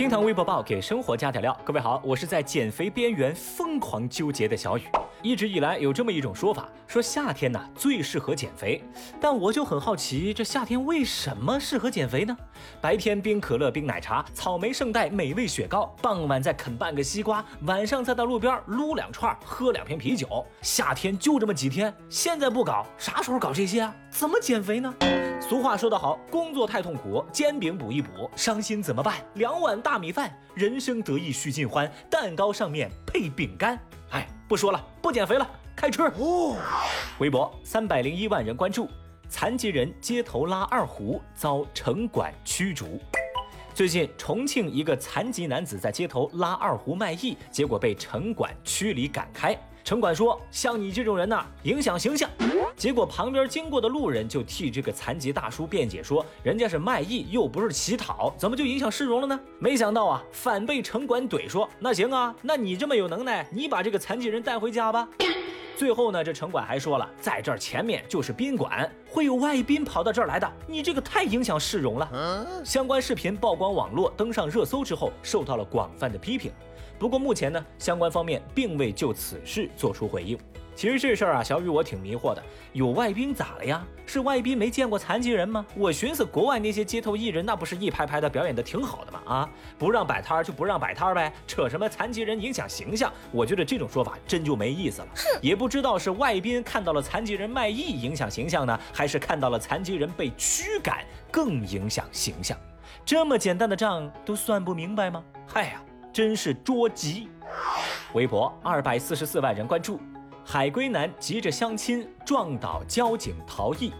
听堂微博报给生活加点料。各位好，我是在减肥边缘疯狂纠结的小雨。一直以来有这么一种说法，说夏天呢最适合减肥。但我就很好奇，这夏天为什么适合减肥呢？白天冰可乐、冰奶茶、草莓圣代、美味雪糕，傍晚再啃半个西瓜，晚上再到路边撸两串，喝两瓶啤酒。夏天就这么几天，现在不搞，啥时候搞这些啊？怎么减肥呢？俗话说得好，工作太痛苦，煎饼补一补，伤心怎么办？两碗大米饭，人生得意须尽欢，蛋糕上面配饼干。哎，不说了，不减肥了，开吃。哦，微博三百零一万人关注，残疾人街头拉二胡遭城管驱逐。最近，重庆一个残疾男子在街头拉二胡卖艺，结果被城管驱离赶开。城管说：“像你这种人呐，影响形象。”结果旁边经过的路人就替这个残疾大叔辩解说：“人家是卖艺，又不是乞讨，怎么就影响市容了呢？”没想到啊，反被城管怼说：“那行啊，那你这么有能耐，你把这个残疾人带回家吧。”最后呢，这城管还说了，在这儿前面就是宾馆，会有外宾跑到这儿来的，你这个太影响市容了。相关视频曝光网络，登上热搜之后，受到了广泛的批评。不过目前呢，相关方面并未就此事做出回应。其实这事儿啊，小雨我挺迷惑的。有外宾咋了呀？是外宾没见过残疾人吗？我寻思国外那些街头艺人那不是一排排的表演的挺好的吗？啊，不让摆摊儿就不让摆摊儿呗，扯什么残疾人影响形象？我觉得这种说法真就没意思了。也不知道是外宾看到了残疾人卖艺影响形象呢，还是看到了残疾人被驱赶更影响形象？这么简单的账都算不明白吗？嗨呀，真是捉急！微博二百四十四万人关注。海归男急着相亲撞倒交警逃逸。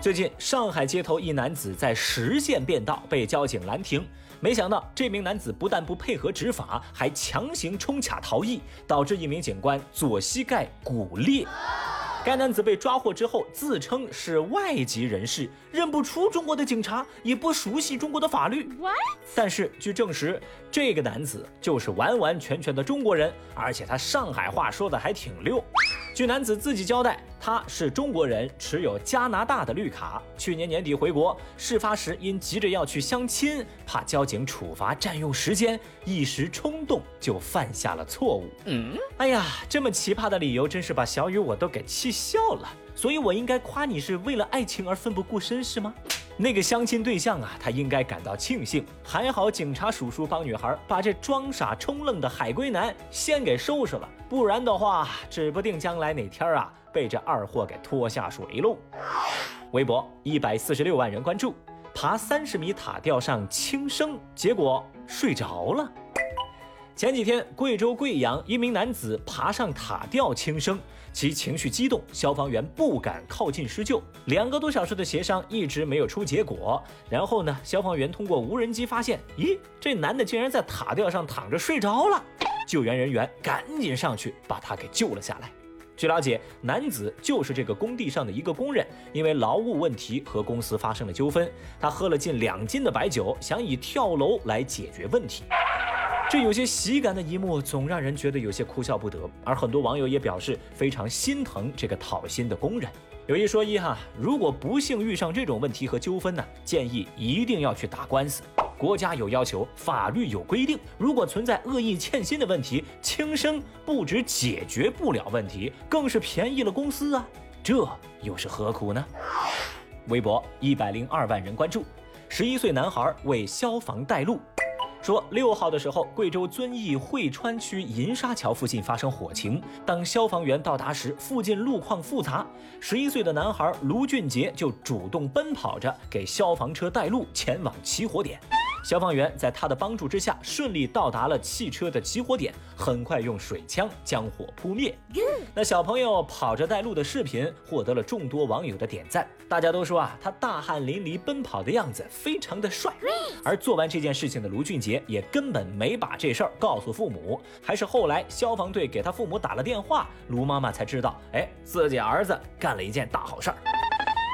最近，上海街头一男子在实线变道被交警拦停，没想到这名男子不但不配合执法，还强行冲卡逃逸，导致一名警官左膝盖骨裂。该男子被抓获之后，自称是外籍人士，认不出中国的警察，也不熟悉中国的法律。但是据证实，这个男子就是完完全全的中国人，而且他上海话说的还挺溜。据男子自己交代，他是中国人，持有加拿大的绿卡。去年年底回国，事发时因急着要去相亲，怕交警处罚占用时间，一时冲动就犯下了错误。嗯，哎呀，这么奇葩的理由，真是把小雨我都给气笑了。所以我应该夸你是为了爱情而奋不顾身，是吗？那个相亲对象啊，他应该感到庆幸，还好警察叔叔帮女孩把这装傻充愣的海归男先给收拾了，不然的话，指不定将来哪天啊被这二货给拖下水喽。微博一百四十六万人关注，爬三十米塔吊上轻生，结果睡着了。前几天，贵州贵阳一名男子爬上塔吊轻生，其情绪激动，消防员不敢靠近施救。两个多小时的协商一直没有出结果。然后呢，消防员通过无人机发现，咦，这男的竟然在塔吊上躺着睡着了。救援人员赶紧上去把他给救了下来。据了解，男子就是这个工地上的一个工人，因为劳务问题和公司发生了纠纷，他喝了近两斤的白酒，想以跳楼来解决问题。这有些喜感的一幕，总让人觉得有些哭笑不得。而很多网友也表示非常心疼这个讨薪的工人。有一说一哈，如果不幸遇上这种问题和纠纷呢，建议一定要去打官司。国家有要求，法律有规定。如果存在恶意欠薪的问题，轻生不止解决不了问题，更是便宜了公司啊！这又是何苦呢？微博一百零二万人关注，十一岁男孩为消防带路。说六号的时候，贵州遵义汇川区银沙桥附近发生火情。当消防员到达时，附近路况复杂。十一岁的男孩卢俊杰就主动奔跑着给消防车带路，前往起火点。消防员在他的帮助之下，顺利到达了汽车的起火点，很快用水枪将火扑灭。那小朋友跑着带路的视频获得了众多网友的点赞，大家都说啊，他大汗淋漓奔跑的样子非常的帅。而做完这件事情的卢俊杰也根本没把这事儿告诉父母，还是后来消防队给他父母打了电话，卢妈妈才知道，哎，自己儿子干了一件大好事儿。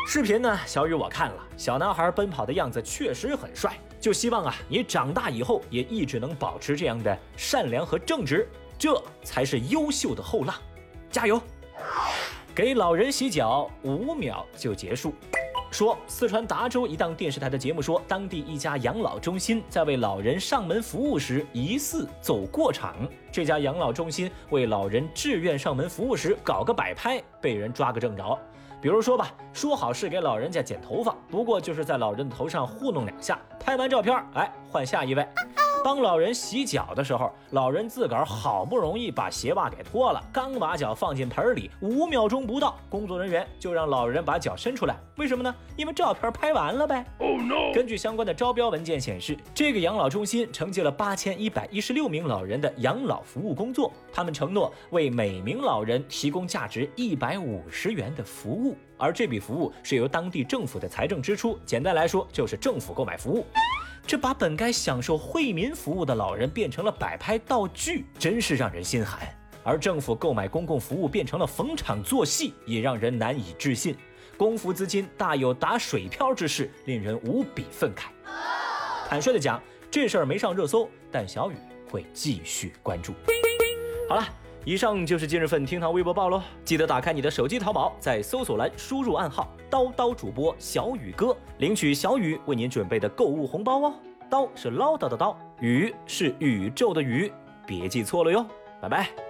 视频呢，小雨我看了，小男孩奔跑的样子确实很帅。就希望啊，你长大以后也一直能保持这样的善良和正直，这才是优秀的后浪。加油！给老人洗脚五秒就结束。说四川达州一档电视台的节目说，当地一家养老中心在为老人上门服务时疑似走过场。这家养老中心为老人志愿上门服务时搞个摆拍，被人抓个正着。比如说吧，说好是给老人家剪头发，不过就是在老人的头上糊弄两下，拍完照片，哎，换下一位。帮老人洗脚的时候，老人自个儿好不容易把鞋袜给脱了，刚把脚放进盆里，五秒钟不到，工作人员就让老人把脚伸出来。为什么呢？因为照片拍完了呗。根据相关的招标文件显示，这个养老中心承接了八千一百一十六名老人的养老服务工作，他们承诺为每名老人提供价值一百五十元的服务，而这笔服务是由当地政府的财政支出。简单来说，就是政府购买服务。这把本该享受惠民服务的老人变成了摆拍道具，真是让人心寒。而政府购买公共服务变成了逢场作戏，也让人难以置信。公服资金大有打水漂之势，令人无比愤慨。坦率的讲，这事儿没上热搜，但小雨会继续关注。好了。以上就是今日份厅堂微博报喽，记得打开你的手机淘宝，在搜索栏输入暗号“刀刀主播小雨哥”，领取小雨为您准备的购物红包哦。刀是唠叨的刀，雨是宇宙的宇，别记错了哟。拜拜。